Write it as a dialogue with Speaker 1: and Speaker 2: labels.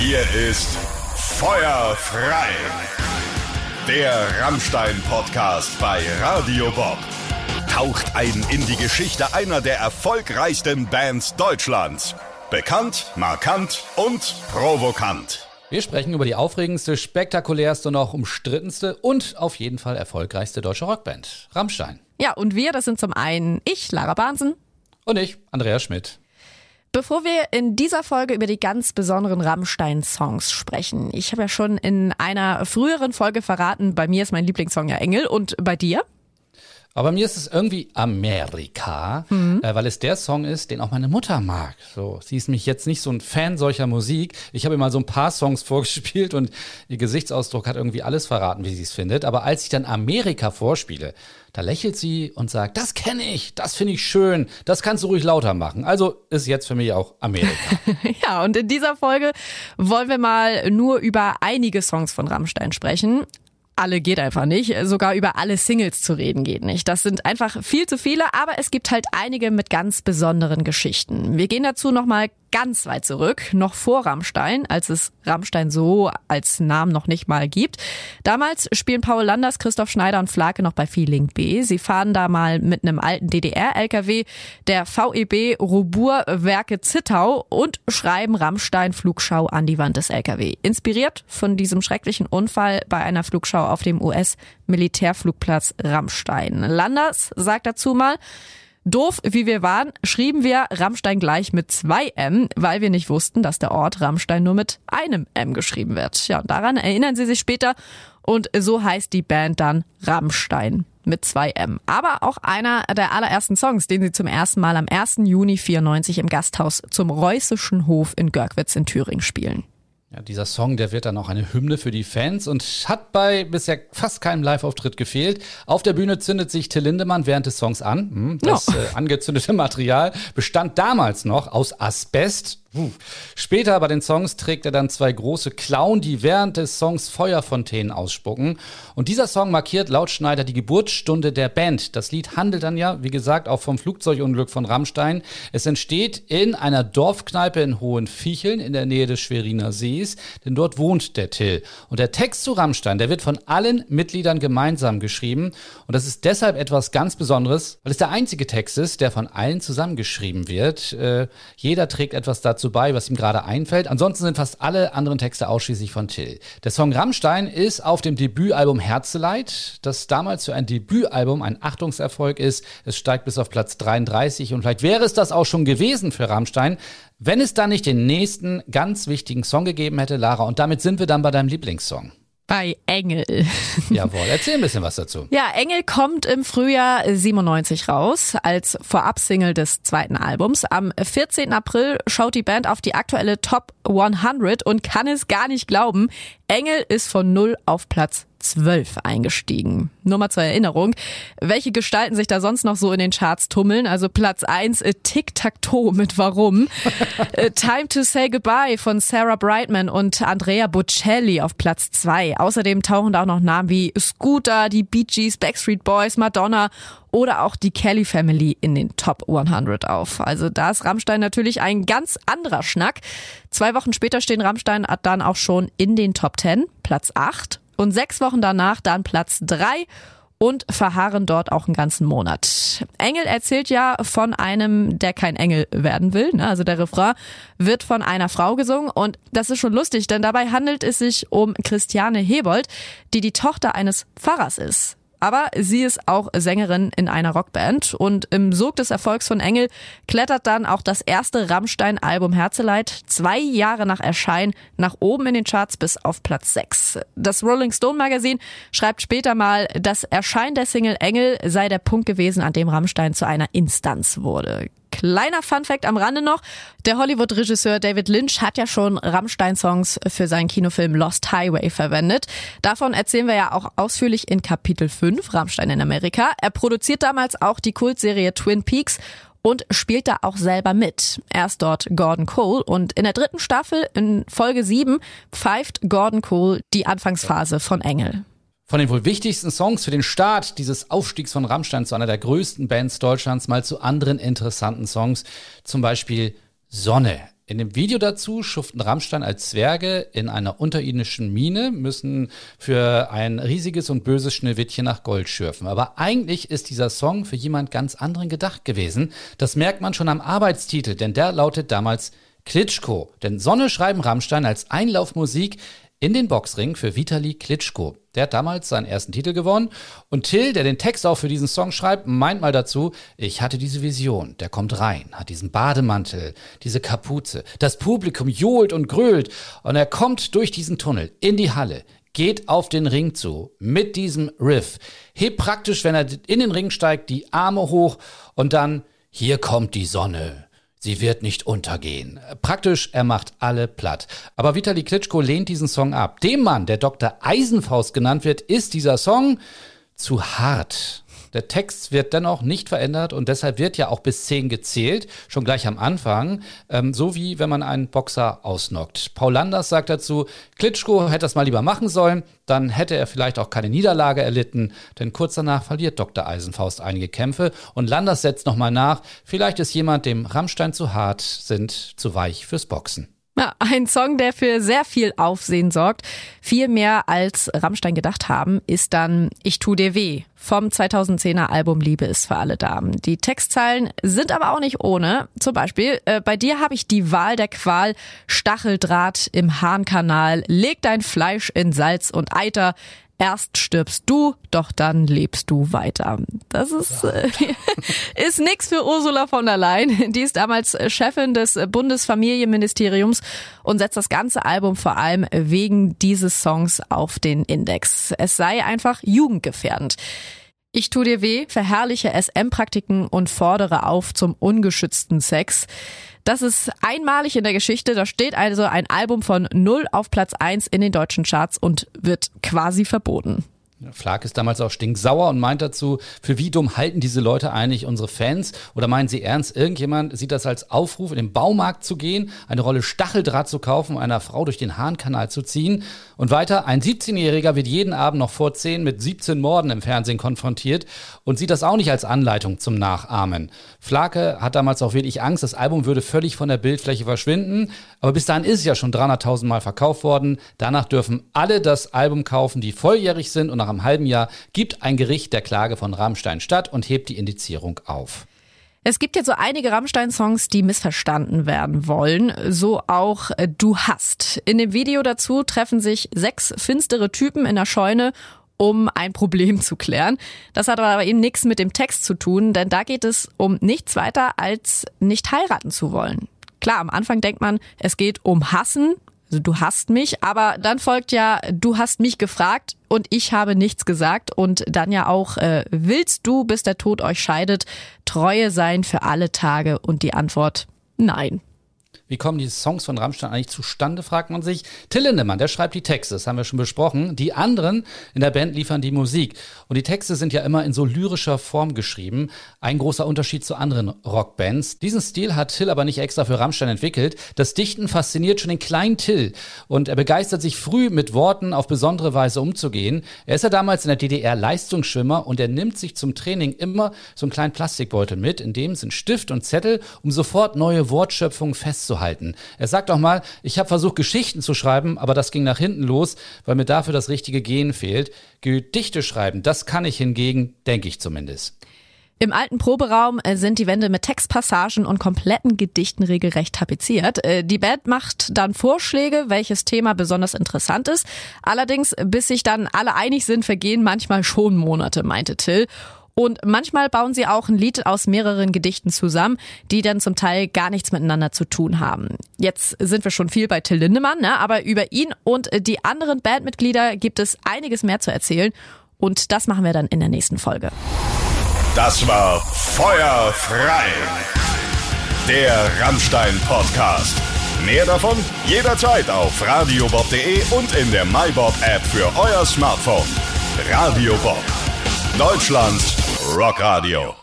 Speaker 1: Hier ist Feuer frei. Der Rammstein-Podcast bei Radio Bob. Taucht ein in die Geschichte einer der erfolgreichsten Bands Deutschlands. Bekannt, markant und provokant.
Speaker 2: Wir sprechen über die aufregendste, spektakulärste und auch umstrittenste und auf jeden Fall erfolgreichste deutsche Rockband, Rammstein.
Speaker 3: Ja, und wir, das sind zum einen ich, Lara Bahnsen.
Speaker 2: Und ich, Andreas Schmidt.
Speaker 3: Bevor wir in dieser Folge über die ganz besonderen Rammstein-Songs sprechen, ich habe ja schon in einer früheren Folge verraten, bei mir ist mein Lieblingssong ja Engel und bei dir?
Speaker 2: Aber mir ist es irgendwie Amerika, mhm. äh, weil es der Song ist, den auch meine Mutter mag. So, sie ist mich jetzt nicht so ein Fan solcher Musik. Ich habe ihr mal so ein paar Songs vorgespielt und ihr Gesichtsausdruck hat irgendwie alles verraten, wie sie es findet. Aber als ich dann Amerika vorspiele, da lächelt sie und sagt, das kenne ich, das finde ich schön, das kannst du ruhig lauter machen. Also ist jetzt für mich auch Amerika.
Speaker 3: ja, und in dieser Folge wollen wir mal nur über einige Songs von Rammstein sprechen alle geht einfach nicht. Sogar über alle Singles zu reden geht nicht. Das sind einfach viel zu viele, aber es gibt halt einige mit ganz besonderen Geschichten. Wir gehen dazu nochmal ganz weit zurück, noch vor Rammstein, als es Rammstein so als Namen noch nicht mal gibt. Damals spielen Paul Landers, Christoph Schneider und Flake noch bei Feeling B. Sie fahren da mal mit einem alten DDR-LKW der VEB Robur Werke Zittau und schreiben Rammstein Flugschau an die Wand des LKW. Inspiriert von diesem schrecklichen Unfall bei einer Flugschau auf dem US-Militärflugplatz Rammstein. Landers sagt dazu mal, Doof wie wir waren, schrieben wir Rammstein gleich mit zwei M, weil wir nicht wussten, dass der Ort Rammstein nur mit einem M geschrieben wird. Ja, daran erinnern sie sich später und so heißt die Band dann Rammstein mit zwei M. Aber auch einer der allerersten Songs, den sie zum ersten Mal am 1. Juni 94 im Gasthaus zum Reußischen Hof in Görgwitz in Thüringen spielen.
Speaker 2: Ja, dieser Song, der wird dann auch eine Hymne für die Fans und hat bei bisher fast keinem Live-Auftritt gefehlt. Auf der Bühne zündet sich Till Lindemann während des Songs an. Hm, das ja. äh, angezündete Material bestand damals noch aus Asbest. Später bei den Songs trägt er dann zwei große Klauen, die während des Songs Feuerfontänen ausspucken. Und dieser Song markiert laut Schneider die Geburtsstunde der Band. Das Lied handelt dann ja, wie gesagt, auch vom Flugzeugunglück von Rammstein. Es entsteht in einer Dorfkneipe in Hohenviecheln in der Nähe des Schweriner Sees, denn dort wohnt der Till. Und der Text zu Rammstein, der wird von allen Mitgliedern gemeinsam geschrieben. Und das ist deshalb etwas ganz Besonderes, weil es der einzige Text ist, der von allen zusammengeschrieben wird. Äh, jeder trägt etwas dazu dazu bei, was ihm gerade einfällt. Ansonsten sind fast alle anderen Texte ausschließlich von Till. Der Song Rammstein ist auf dem Debütalbum Herzeleid, das damals für ein Debütalbum ein Achtungserfolg ist. Es steigt bis auf Platz 33 und vielleicht wäre es das auch schon gewesen für Rammstein, wenn es da nicht den nächsten ganz wichtigen Song gegeben hätte, Lara. Und damit sind wir dann bei deinem Lieblingssong
Speaker 3: bei Engel.
Speaker 2: Jawohl, erzähl ein bisschen was dazu.
Speaker 3: Ja, Engel kommt im Frühjahr 97 raus als Vorabsingle des zweiten Albums. Am 14. April schaut die Band auf die aktuelle Top 100 und kann es gar nicht glauben. Engel ist von 0 auf Platz 12 eingestiegen. Nur mal zur Erinnerung, welche Gestalten sich da sonst noch so in den Charts tummeln. Also Platz 1, äh, Tic-Tac-Toe mit Warum. Äh, Time to Say Goodbye von Sarah Brightman und Andrea Bocelli auf Platz 2. Außerdem tauchen da auch noch Namen wie Scooter, die Bee Gees, Backstreet Boys, Madonna oder auch die Kelly Family in den Top 100 auf. Also da ist Rammstein natürlich ein ganz anderer Schnack. Zwei Wochen später stehen Rammstein dann auch schon in den Top 10, Platz 8 und sechs Wochen danach dann Platz drei und verharren dort auch einen ganzen Monat. Engel erzählt ja von einem, der kein Engel werden will. Ne? Also der Refrain wird von einer Frau gesungen und das ist schon lustig, denn dabei handelt es sich um Christiane Hebold, die die Tochter eines Pfarrers ist. Aber sie ist auch Sängerin in einer Rockband und im Sog des Erfolgs von Engel klettert dann auch das erste Rammstein-Album Herzeleid zwei Jahre nach Erscheinen nach oben in den Charts bis auf Platz 6. Das Rolling Stone Magazin schreibt später mal, das Erscheinen der Single Engel sei der Punkt gewesen, an dem Rammstein zu einer Instanz wurde. Kleiner Funfact am Rande noch. Der Hollywood-Regisseur David Lynch hat ja schon Rammstein-Songs für seinen Kinofilm Lost Highway verwendet. Davon erzählen wir ja auch ausführlich in Kapitel 5, Rammstein in Amerika. Er produziert damals auch die Kultserie Twin Peaks und spielt da auch selber mit. Er ist dort Gordon Cole und in der dritten Staffel, in Folge 7, pfeift Gordon Cole die Anfangsphase von Engel.
Speaker 2: Von den wohl wichtigsten Songs für den Start dieses Aufstiegs von Rammstein zu einer der größten Bands Deutschlands mal zu anderen interessanten Songs. Zum Beispiel Sonne In dem Video dazu schuften Rammstein als Zwerge in einer unterirdischen Mine, müssen für ein riesiges und böses Schneewittchen nach Gold schürfen. Aber eigentlich ist dieser Song für jemand ganz anderen gedacht gewesen. Das merkt man schon am Arbeitstitel, denn der lautet damals Klitschko. Denn Sonne schreiben Rammstein als Einlaufmusik in den Boxring für Vitali Klitschko. Der hat damals seinen ersten Titel gewonnen. Und Till, der den Text auch für diesen Song schreibt, meint mal dazu, ich hatte diese Vision. Der kommt rein, hat diesen Bademantel, diese Kapuze. Das Publikum johlt und grölt. Und er kommt durch diesen Tunnel in die Halle, geht auf den Ring zu mit diesem Riff, hebt praktisch, wenn er in den Ring steigt, die Arme hoch und dann, hier kommt die Sonne. Sie wird nicht untergehen. Praktisch, er macht alle platt. Aber Vitali Klitschko lehnt diesen Song ab. Dem Mann, der Dr. Eisenfaust genannt wird, ist dieser Song zu hart. Der Text wird dennoch nicht verändert und deshalb wird ja auch bis 10 gezählt, schon gleich am Anfang, ähm, so wie wenn man einen Boxer ausnockt. Paul Landers sagt dazu, Klitschko hätte das mal lieber machen sollen, dann hätte er vielleicht auch keine Niederlage erlitten, denn kurz danach verliert Dr. Eisenfaust einige Kämpfe und Landers setzt nochmal nach, vielleicht ist jemand, dem Rammstein zu hart sind, zu weich fürs Boxen.
Speaker 3: Ein Song, der für sehr viel Aufsehen sorgt. Viel mehr als Rammstein gedacht haben, ist dann Ich tu dir weh vom 2010er Album Liebe ist für alle Damen. Die Textzeilen sind aber auch nicht ohne. Zum Beispiel, äh, bei dir habe ich die Wahl der Qual, Stacheldraht im Harnkanal, leg dein Fleisch in Salz und Eiter, Erst stirbst du, doch dann lebst du weiter. Das ist, äh, ist nix für Ursula von der Leyen. Die ist damals Chefin des Bundesfamilienministeriums und setzt das ganze Album vor allem wegen dieses Songs auf den Index. Es sei einfach jugendgefährdend. Ich tu dir weh, verherrliche SM-Praktiken und fordere auf zum ungeschützten Sex. Das ist einmalig in der Geschichte. Da steht also ein Album von 0 auf Platz 1 in den deutschen Charts und wird quasi verboten.
Speaker 2: Flag ist damals auch stinksauer und meint dazu, für wie dumm halten diese Leute eigentlich unsere Fans? Oder meinen sie ernst, irgendjemand sieht das als Aufruf, in den Baumarkt zu gehen, eine Rolle Stacheldraht zu kaufen, einer Frau durch den Hahnkanal zu ziehen? Und weiter, ein 17-Jähriger wird jeden Abend noch vor 10 mit 17 Morden im Fernsehen konfrontiert und sieht das auch nicht als Anleitung zum Nachahmen. Flake hat damals auch wirklich Angst, das Album würde völlig von der Bildfläche verschwinden. Aber bis dahin ist es ja schon 300.000 Mal verkauft worden. Danach dürfen alle das Album kaufen, die volljährig sind und nach einem halben Jahr gibt ein Gericht der Klage von Rammstein statt und hebt die Indizierung auf.
Speaker 3: Es gibt jetzt so einige Rammstein-Songs, die missverstanden werden wollen. So auch äh, Du hast. In dem Video dazu treffen sich sechs finstere Typen in der Scheune um ein Problem zu klären. Das hat aber eben nichts mit dem Text zu tun, denn da geht es um nichts weiter als nicht heiraten zu wollen. Klar, am Anfang denkt man, es geht um Hassen, also du hast mich, aber dann folgt ja, du hast mich gefragt und ich habe nichts gesagt und dann ja auch, äh, willst du, bis der Tod euch scheidet, Treue sein für alle Tage und die Antwort, nein.
Speaker 2: Wie kommen die Songs von Rammstein eigentlich zustande, fragt man sich. Till Lindemann, der schreibt die Texte, das haben wir schon besprochen. Die anderen in der Band liefern die Musik. Und die Texte sind ja immer in so lyrischer Form geschrieben. Ein großer Unterschied zu anderen Rockbands. Diesen Stil hat Till aber nicht extra für Rammstein entwickelt. Das Dichten fasziniert schon den kleinen Till. Und er begeistert sich früh, mit Worten auf besondere Weise umzugehen. Er ist ja damals in der DDR Leistungsschwimmer und er nimmt sich zum Training immer so einen kleinen Plastikbeutel mit, in dem sind Stift und Zettel, um sofort neue Wortschöpfungen festzuhalten halten. Er sagt auch mal, ich habe versucht, Geschichten zu schreiben, aber das ging nach hinten los, weil mir dafür das richtige Gen fehlt. Gedichte schreiben, das kann ich hingegen, denke ich zumindest.
Speaker 3: Im alten Proberaum äh, sind die Wände mit Textpassagen und kompletten Gedichten regelrecht tapeziert. Äh, die Band macht dann Vorschläge, welches Thema besonders interessant ist. Allerdings, bis sich dann alle einig sind, vergehen manchmal schon Monate, meinte Till. Und manchmal bauen sie auch ein Lied aus mehreren Gedichten zusammen, die dann zum Teil gar nichts miteinander zu tun haben. Jetzt sind wir schon viel bei Till Lindemann, ne? aber über ihn und die anderen Bandmitglieder gibt es einiges mehr zu erzählen. Und das machen wir dann in der nächsten Folge.
Speaker 1: Das war Feuerfrei, der Rammstein-Podcast. Mehr davon jederzeit auf radiobob.de und in der MyBob-App für euer Smartphone. Radio Bob, Deutschlands Rockradio.